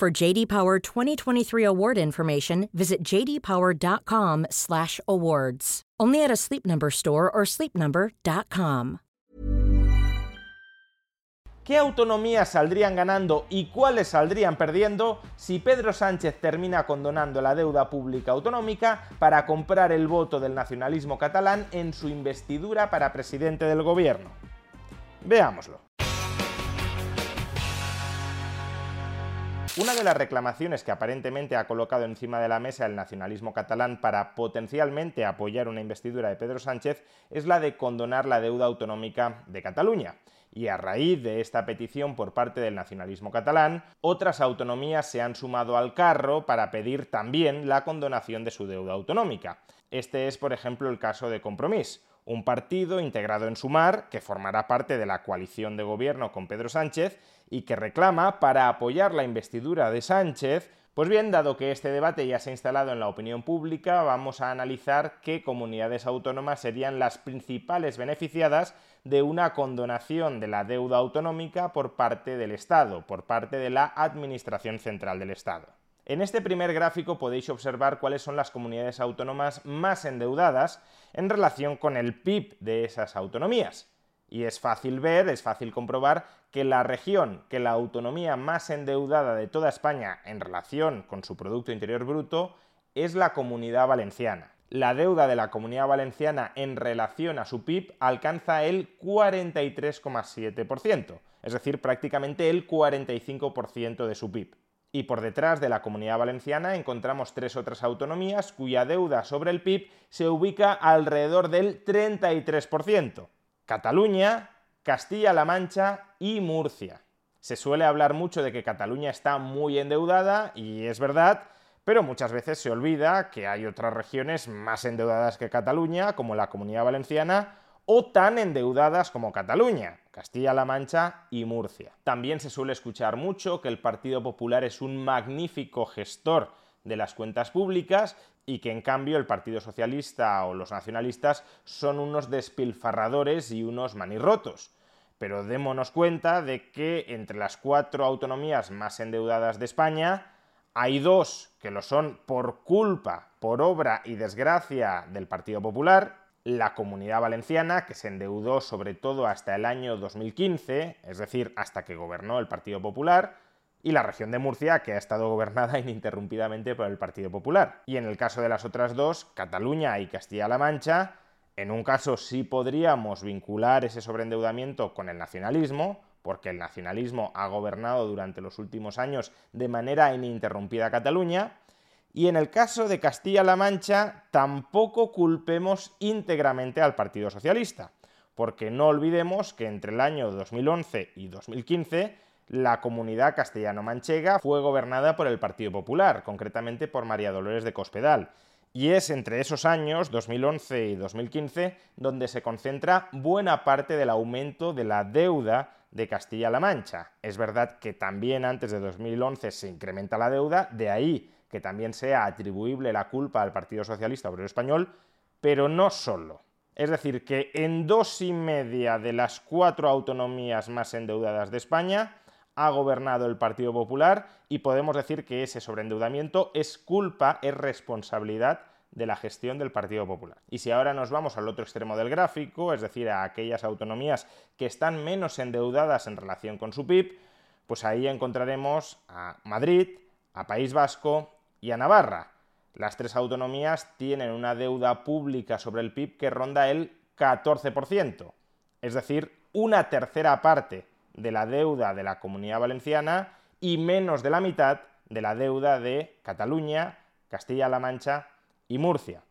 For JD Power 2023 award information, visit jdpower.com/awards. Only at a Sleep Number store or sleepnumber.com. ¿Qué autonomías saldrían ganando y cuáles saldrían perdiendo si Pedro Sánchez termina condonando la deuda pública autonómica para comprar el voto del nacionalismo catalán en su investidura para presidente del gobierno? Veámoslo. Una de las reclamaciones que aparentemente ha colocado encima de la mesa el nacionalismo catalán para potencialmente apoyar una investidura de Pedro Sánchez es la de condonar la deuda autonómica de Cataluña. Y a raíz de esta petición por parte del nacionalismo catalán, otras autonomías se han sumado al carro para pedir también la condonación de su deuda autonómica. Este es, por ejemplo, el caso de Compromís, un partido integrado en Sumar, que formará parte de la coalición de gobierno con Pedro Sánchez y que reclama para apoyar la investidura de Sánchez pues bien, dado que este debate ya se ha instalado en la opinión pública, vamos a analizar qué comunidades autónomas serían las principales beneficiadas de una condonación de la deuda autonómica por parte del Estado, por parte de la Administración Central del Estado. En este primer gráfico podéis observar cuáles son las comunidades autónomas más endeudadas en relación con el PIB de esas autonomías. Y es fácil ver, es fácil comprobar que la región, que la autonomía más endeudada de toda España en relación con su Producto Interior Bruto es la Comunidad Valenciana. La deuda de la Comunidad Valenciana en relación a su PIB alcanza el 43,7%, es decir, prácticamente el 45% de su PIB. Y por detrás de la Comunidad Valenciana encontramos tres otras autonomías cuya deuda sobre el PIB se ubica alrededor del 33%. Cataluña, Castilla-La Mancha y Murcia. Se suele hablar mucho de que Cataluña está muy endeudada y es verdad, pero muchas veces se olvida que hay otras regiones más endeudadas que Cataluña, como la Comunidad Valenciana, o tan endeudadas como Cataluña, Castilla-La Mancha y Murcia. También se suele escuchar mucho que el Partido Popular es un magnífico gestor de las cuentas públicas y que en cambio el Partido Socialista o los nacionalistas son unos despilfarradores y unos manirrotos. Pero démonos cuenta de que entre las cuatro autonomías más endeudadas de España, hay dos que lo son por culpa, por obra y desgracia del Partido Popular, la Comunidad Valenciana, que se endeudó sobre todo hasta el año 2015, es decir, hasta que gobernó el Partido Popular, y la región de Murcia, que ha estado gobernada ininterrumpidamente por el Partido Popular. Y en el caso de las otras dos, Cataluña y Castilla-La Mancha, en un caso sí podríamos vincular ese sobreendeudamiento con el nacionalismo, porque el nacionalismo ha gobernado durante los últimos años de manera ininterrumpida Cataluña, y en el caso de Castilla-La Mancha tampoco culpemos íntegramente al Partido Socialista, porque no olvidemos que entre el año 2011 y 2015 la comunidad castellano-manchega fue gobernada por el Partido Popular, concretamente por María Dolores de Cospedal. Y es entre esos años, 2011 y 2015, donde se concentra buena parte del aumento de la deuda de Castilla-La Mancha. Es verdad que también antes de 2011 se incrementa la deuda, de ahí que también sea atribuible la culpa al Partido Socialista Obrero Español, pero no solo. Es decir, que en dos y media de las cuatro autonomías más endeudadas de España, ha gobernado el Partido Popular y podemos decir que ese sobreendeudamiento es culpa, es responsabilidad de la gestión del Partido Popular. Y si ahora nos vamos al otro extremo del gráfico, es decir, a aquellas autonomías que están menos endeudadas en relación con su PIB, pues ahí encontraremos a Madrid, a País Vasco y a Navarra. Las tres autonomías tienen una deuda pública sobre el PIB que ronda el 14%, es decir, una tercera parte de la deuda de la Comunidad Valenciana y menos de la mitad de la deuda de Cataluña, Castilla-La Mancha y Murcia.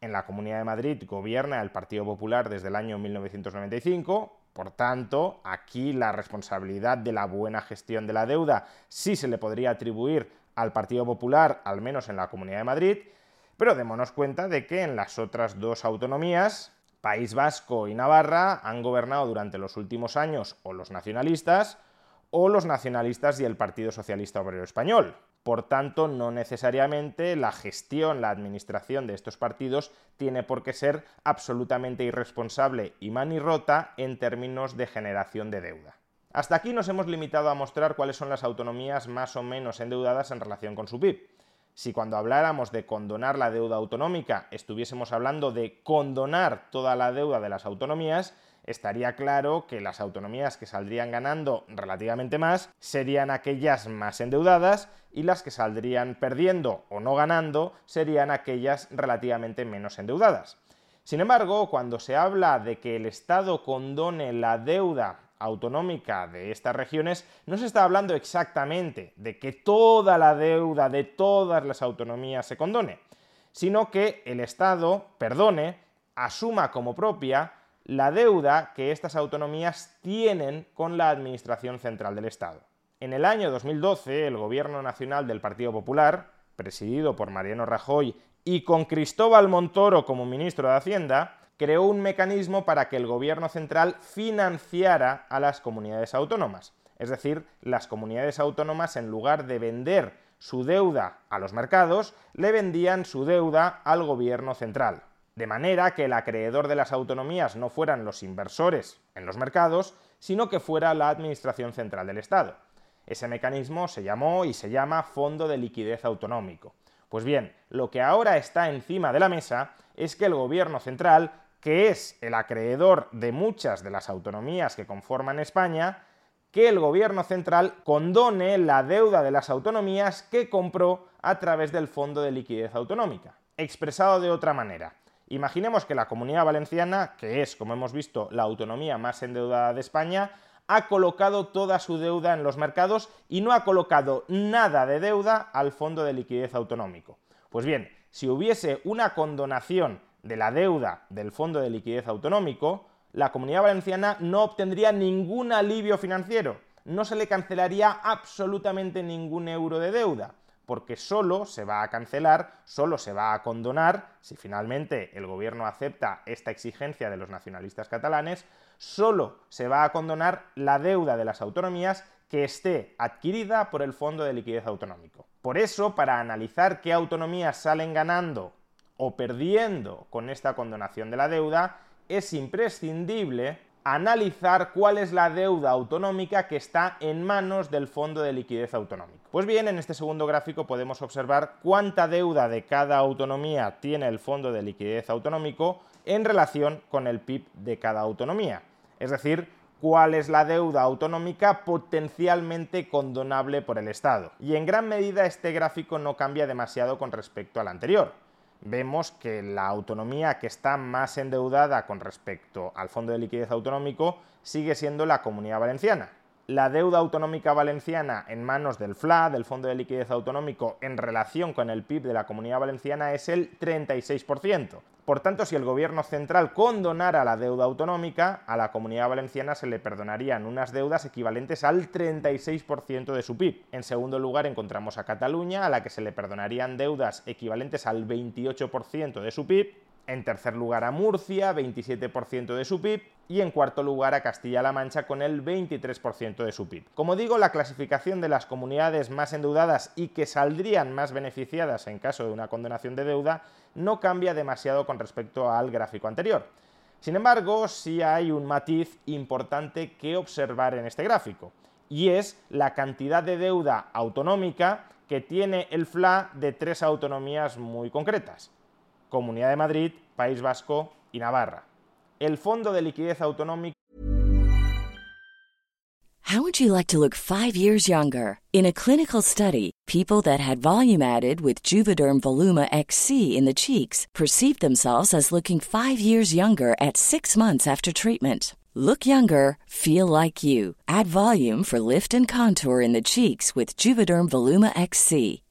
En la Comunidad de Madrid gobierna el Partido Popular desde el año 1995, Por tanto, aquí la responsabilidad de la buena gestión de la deuda sí se le podría atribuir al Partido Popular, al menos en la Comunidad de Madrid, pero démonos cuenta de que en las otras dos autonomías, País Vasco y Navarra, han gobernado durante los últimos años o los nacionalistas o los nacionalistas y el Partido Socialista Obrero Español. Por tanto, no necesariamente la gestión, la administración de estos partidos tiene por qué ser absolutamente irresponsable y manirrota en términos de generación de deuda. Hasta aquí nos hemos limitado a mostrar cuáles son las autonomías más o menos endeudadas en relación con su PIB. Si cuando habláramos de condonar la deuda autonómica estuviésemos hablando de condonar toda la deuda de las autonomías, estaría claro que las autonomías que saldrían ganando relativamente más serían aquellas más endeudadas y las que saldrían perdiendo o no ganando serían aquellas relativamente menos endeudadas. Sin embargo, cuando se habla de que el Estado condone la deuda autonómica de estas regiones, no se está hablando exactamente de que toda la deuda de todas las autonomías se condone, sino que el Estado perdone, asuma como propia la deuda que estas autonomías tienen con la Administración Central del Estado. En el año 2012, el Gobierno Nacional del Partido Popular, presidido por Mariano Rajoy y con Cristóbal Montoro como ministro de Hacienda, creó un mecanismo para que el Gobierno Central financiara a las comunidades autónomas. Es decir, las comunidades autónomas, en lugar de vender su deuda a los mercados, le vendían su deuda al Gobierno Central de manera que el acreedor de las autonomías no fueran los inversores en los mercados, sino que fuera la Administración Central del Estado. Ese mecanismo se llamó y se llama Fondo de Liquidez Autonómico. Pues bien, lo que ahora está encima de la mesa es que el Gobierno Central, que es el acreedor de muchas de las autonomías que conforman España, que el Gobierno Central condone la deuda de las autonomías que compró a través del Fondo de Liquidez Autonómica. Expresado de otra manera, Imaginemos que la comunidad valenciana, que es, como hemos visto, la autonomía más endeudada de España, ha colocado toda su deuda en los mercados y no ha colocado nada de deuda al Fondo de Liquidez Autonómico. Pues bien, si hubiese una condonación de la deuda del Fondo de Liquidez Autonómico, la comunidad valenciana no obtendría ningún alivio financiero, no se le cancelaría absolutamente ningún euro de deuda porque solo se va a cancelar, solo se va a condonar, si finalmente el gobierno acepta esta exigencia de los nacionalistas catalanes, solo se va a condonar la deuda de las autonomías que esté adquirida por el Fondo de Liquidez Autonómico. Por eso, para analizar qué autonomías salen ganando o perdiendo con esta condonación de la deuda, es imprescindible analizar cuál es la deuda autonómica que está en manos del Fondo de Liquidez Autonómico. Pues bien, en este segundo gráfico podemos observar cuánta deuda de cada autonomía tiene el Fondo de Liquidez Autonómico en relación con el PIB de cada autonomía. Es decir, cuál es la deuda autonómica potencialmente condonable por el Estado. Y en gran medida este gráfico no cambia demasiado con respecto al anterior vemos que la autonomía que está más endeudada con respecto al Fondo de Liquidez Autonómico sigue siendo la Comunidad Valenciana. La deuda autonómica valenciana en manos del FLA, del Fondo de Liquidez Autonómico, en relación con el PIB de la Comunidad Valenciana es el 36%. Por tanto, si el gobierno central condonara la deuda autonómica, a la comunidad valenciana se le perdonarían unas deudas equivalentes al 36% de su PIB. En segundo lugar encontramos a Cataluña, a la que se le perdonarían deudas equivalentes al 28% de su PIB. En tercer lugar a Murcia, 27% de su PIB. Y en cuarto lugar a Castilla-La Mancha con el 23% de su PIB. Como digo, la clasificación de las comunidades más endeudadas y que saldrían más beneficiadas en caso de una condonación de deuda no cambia demasiado con respecto al gráfico anterior. Sin embargo, sí hay un matiz importante que observar en este gráfico, y es la cantidad de deuda autonómica que tiene el FLA de tres autonomías muy concretas, Comunidad de Madrid, País Vasco y Navarra. El Fondo de Liquidez Autonómica How would you like to look 5 years younger? In a clinical study, people that had volume added with Juvederm Voluma XC in the cheeks perceived themselves as looking 5 years younger at 6 months after treatment. Look younger, feel like you. Add volume for lift and contour in the cheeks with Juvederm Voluma XC.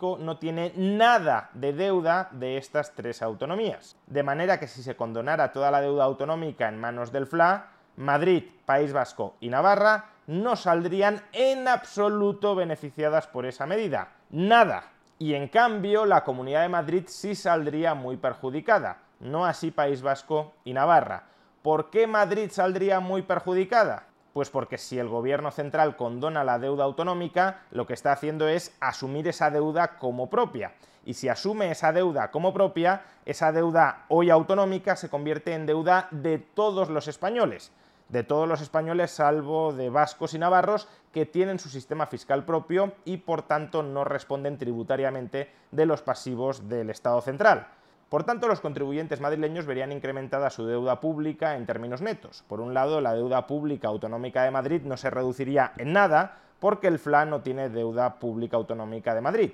No tiene nada de deuda de estas tres autonomías. De manera que si se condonara toda la deuda autonómica en manos del FLA, Madrid, País Vasco y Navarra no saldrían en absoluto beneficiadas por esa medida. Nada. Y en cambio, la Comunidad de Madrid sí saldría muy perjudicada, no así País Vasco y Navarra. ¿Por qué Madrid saldría muy perjudicada? Pues porque si el gobierno central condona la deuda autonómica, lo que está haciendo es asumir esa deuda como propia. Y si asume esa deuda como propia, esa deuda hoy autonómica se convierte en deuda de todos los españoles. De todos los españoles, salvo de vascos y navarros, que tienen su sistema fiscal propio y por tanto no responden tributariamente de los pasivos del Estado central. Por tanto, los contribuyentes madrileños verían incrementada su deuda pública en términos netos. Por un lado, la deuda pública autonómica de Madrid no se reduciría en nada porque el FLA no tiene deuda pública autonómica de Madrid.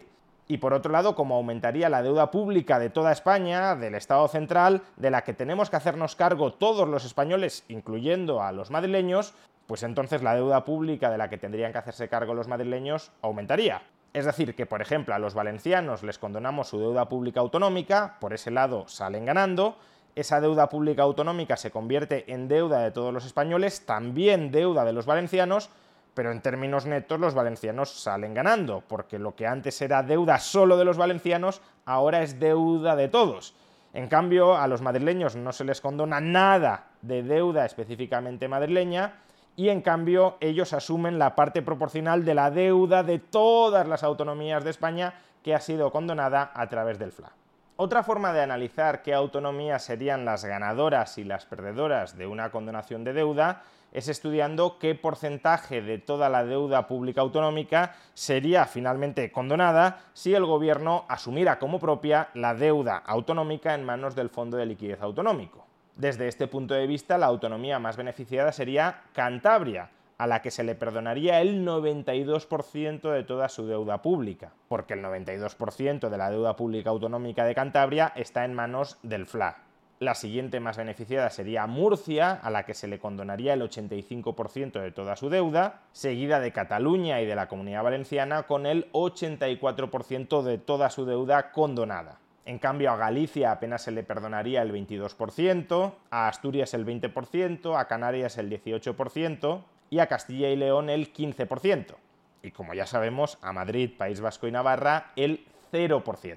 Y por otro lado, como aumentaría la deuda pública de toda España, del Estado central, de la que tenemos que hacernos cargo todos los españoles, incluyendo a los madrileños, pues entonces la deuda pública de la que tendrían que hacerse cargo los madrileños aumentaría. Es decir, que por ejemplo a los valencianos les condonamos su deuda pública autonómica, por ese lado salen ganando, esa deuda pública autonómica se convierte en deuda de todos los españoles, también deuda de los valencianos, pero en términos netos los valencianos salen ganando, porque lo que antes era deuda solo de los valencianos, ahora es deuda de todos. En cambio, a los madrileños no se les condona nada de deuda específicamente madrileña, y en cambio ellos asumen la parte proporcional de la deuda de todas las autonomías de España que ha sido condonada a través del FLA. Otra forma de analizar qué autonomías serían las ganadoras y las perdedoras de una condonación de deuda es estudiando qué porcentaje de toda la deuda pública autonómica sería finalmente condonada si el gobierno asumiera como propia la deuda autonómica en manos del Fondo de Liquidez Autonómico. Desde este punto de vista, la autonomía más beneficiada sería Cantabria, a la que se le perdonaría el 92% de toda su deuda pública, porque el 92% de la deuda pública autonómica de Cantabria está en manos del FLA. La siguiente más beneficiada sería Murcia, a la que se le condonaría el 85% de toda su deuda, seguida de Cataluña y de la Comunidad Valenciana con el 84% de toda su deuda condonada. En cambio, a Galicia apenas se le perdonaría el 22%, a Asturias el 20%, a Canarias el 18% y a Castilla y León el 15%. Y como ya sabemos, a Madrid, País Vasco y Navarra el 0%.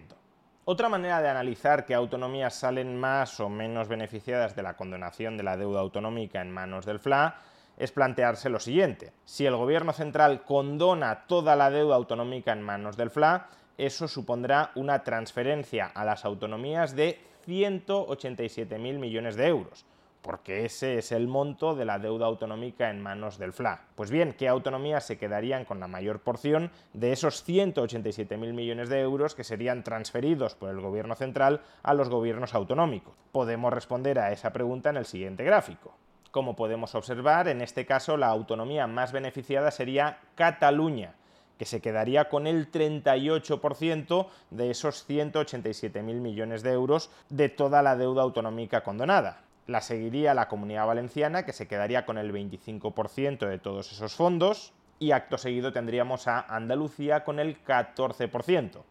Otra manera de analizar qué autonomías salen más o menos beneficiadas de la condonación de la deuda autonómica en manos del FLA es plantearse lo siguiente. Si el gobierno central condona toda la deuda autonómica en manos del FLA, eso supondrá una transferencia a las autonomías de 187.000 millones de euros, porque ese es el monto de la deuda autonómica en manos del FLA. Pues bien, ¿qué autonomías se quedarían con la mayor porción de esos 187.000 millones de euros que serían transferidos por el gobierno central a los gobiernos autonómicos? Podemos responder a esa pregunta en el siguiente gráfico. Como podemos observar, en este caso la autonomía más beneficiada sería Cataluña, que se quedaría con el 38% de esos 187.000 millones de euros de toda la deuda autonómica condonada. La seguiría la Comunidad Valenciana, que se quedaría con el 25% de todos esos fondos, y acto seguido tendríamos a Andalucía con el 14%.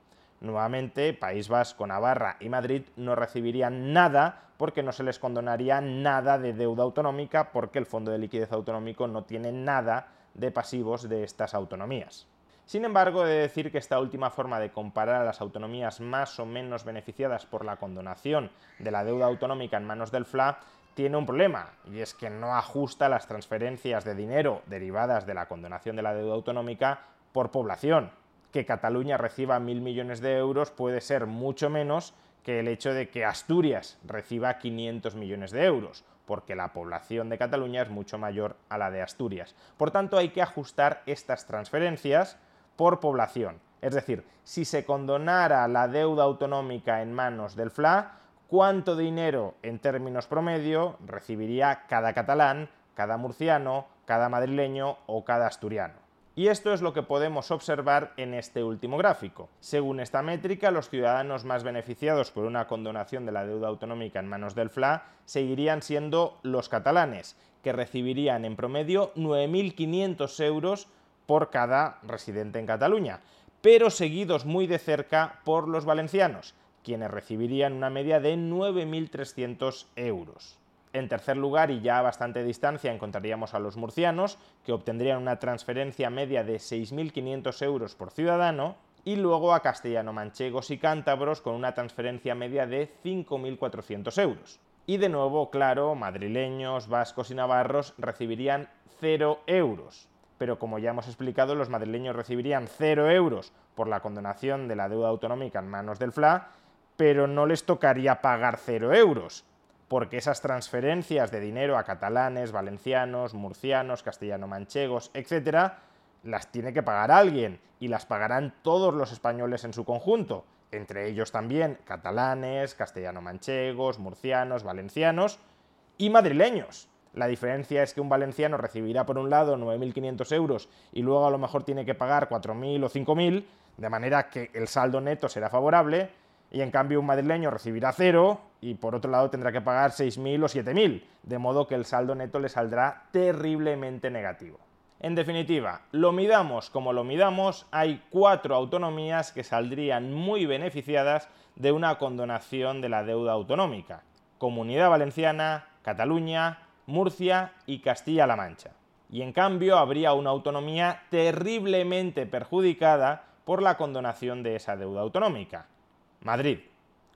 Nuevamente, País Vasco, Navarra y Madrid no recibirían nada porque no se les condonaría nada de deuda autonómica porque el Fondo de Liquidez Autonómico no tiene nada de pasivos de estas autonomías. Sin embargo, he de decir que esta última forma de comparar a las autonomías más o menos beneficiadas por la condonación de la deuda autonómica en manos del FLA tiene un problema, y es que no ajusta las transferencias de dinero derivadas de la condonación de la deuda autonómica por población. Que Cataluña reciba mil millones de euros puede ser mucho menos que el hecho de que Asturias reciba 500 millones de euros, porque la población de Cataluña es mucho mayor a la de Asturias. Por tanto, hay que ajustar estas transferencias por población. Es decir, si se condonara la deuda autonómica en manos del FLA, ¿cuánto dinero en términos promedio recibiría cada catalán, cada murciano, cada madrileño o cada asturiano? Y esto es lo que podemos observar en este último gráfico. Según esta métrica, los ciudadanos más beneficiados por una condonación de la deuda autonómica en manos del FLA seguirían siendo los catalanes, que recibirían en promedio 9.500 euros por cada residente en Cataluña, pero seguidos muy de cerca por los valencianos, quienes recibirían una media de 9.300 euros. En tercer lugar, y ya a bastante distancia, encontraríamos a los murcianos, que obtendrían una transferencia media de 6.500 euros por ciudadano, y luego a castellano-manchegos y cántabros con una transferencia media de 5.400 euros. Y de nuevo, claro, madrileños, vascos y navarros recibirían 0 euros pero como ya hemos explicado, los madrileños recibirían 0 euros por la condonación de la deuda autonómica en manos del FLA, pero no les tocaría pagar 0 euros, porque esas transferencias de dinero a catalanes, valencianos, murcianos, castellano-manchegos, etc., las tiene que pagar alguien, y las pagarán todos los españoles en su conjunto, entre ellos también catalanes, castellano-manchegos, murcianos, valencianos y madrileños. La diferencia es que un valenciano recibirá por un lado 9.500 euros y luego a lo mejor tiene que pagar 4.000 o 5.000, de manera que el saldo neto será favorable, y en cambio un madrileño recibirá cero y por otro lado tendrá que pagar 6.000 o 7.000, de modo que el saldo neto le saldrá terriblemente negativo. En definitiva, lo midamos como lo midamos, hay cuatro autonomías que saldrían muy beneficiadas de una condonación de la deuda autonómica. Comunidad Valenciana, Cataluña, Murcia y Castilla-La Mancha. Y en cambio habría una autonomía terriblemente perjudicada por la condonación de esa deuda autonómica. Madrid.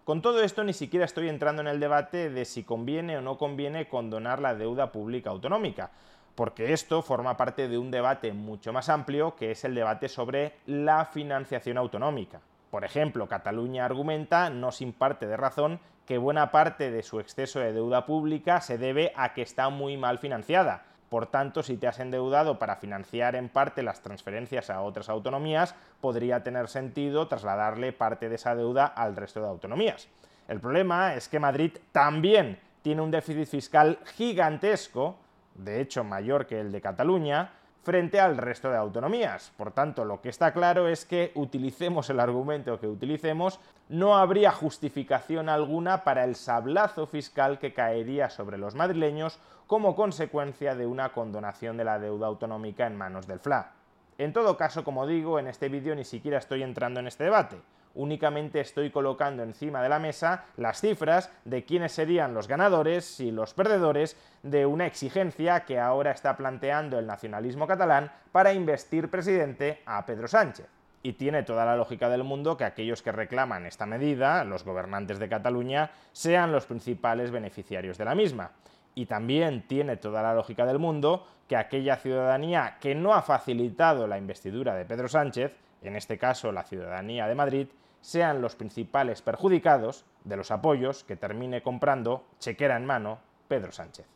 Con todo esto ni siquiera estoy entrando en el debate de si conviene o no conviene condonar la deuda pública autonómica, porque esto forma parte de un debate mucho más amplio que es el debate sobre la financiación autonómica. Por ejemplo, Cataluña argumenta, no sin parte de razón, que buena parte de su exceso de deuda pública se debe a que está muy mal financiada. Por tanto, si te has endeudado para financiar en parte las transferencias a otras autonomías, podría tener sentido trasladarle parte de esa deuda al resto de autonomías. El problema es que Madrid también tiene un déficit fiscal gigantesco, de hecho mayor que el de Cataluña, frente al resto de autonomías. Por tanto, lo que está claro es que utilicemos el argumento que utilicemos, no habría justificación alguna para el sablazo fiscal que caería sobre los madrileños como consecuencia de una condonación de la deuda autonómica en manos del FLA. En todo caso, como digo, en este vídeo ni siquiera estoy entrando en este debate únicamente estoy colocando encima de la mesa las cifras de quiénes serían los ganadores y los perdedores de una exigencia que ahora está planteando el nacionalismo catalán para investir presidente a Pedro Sánchez. Y tiene toda la lógica del mundo que aquellos que reclaman esta medida, los gobernantes de Cataluña, sean los principales beneficiarios de la misma. Y también tiene toda la lógica del mundo que aquella ciudadanía que no ha facilitado la investidura de Pedro Sánchez, en este caso la ciudadanía de Madrid, sean los principales perjudicados de los apoyos que termine comprando, chequera en mano, Pedro Sánchez.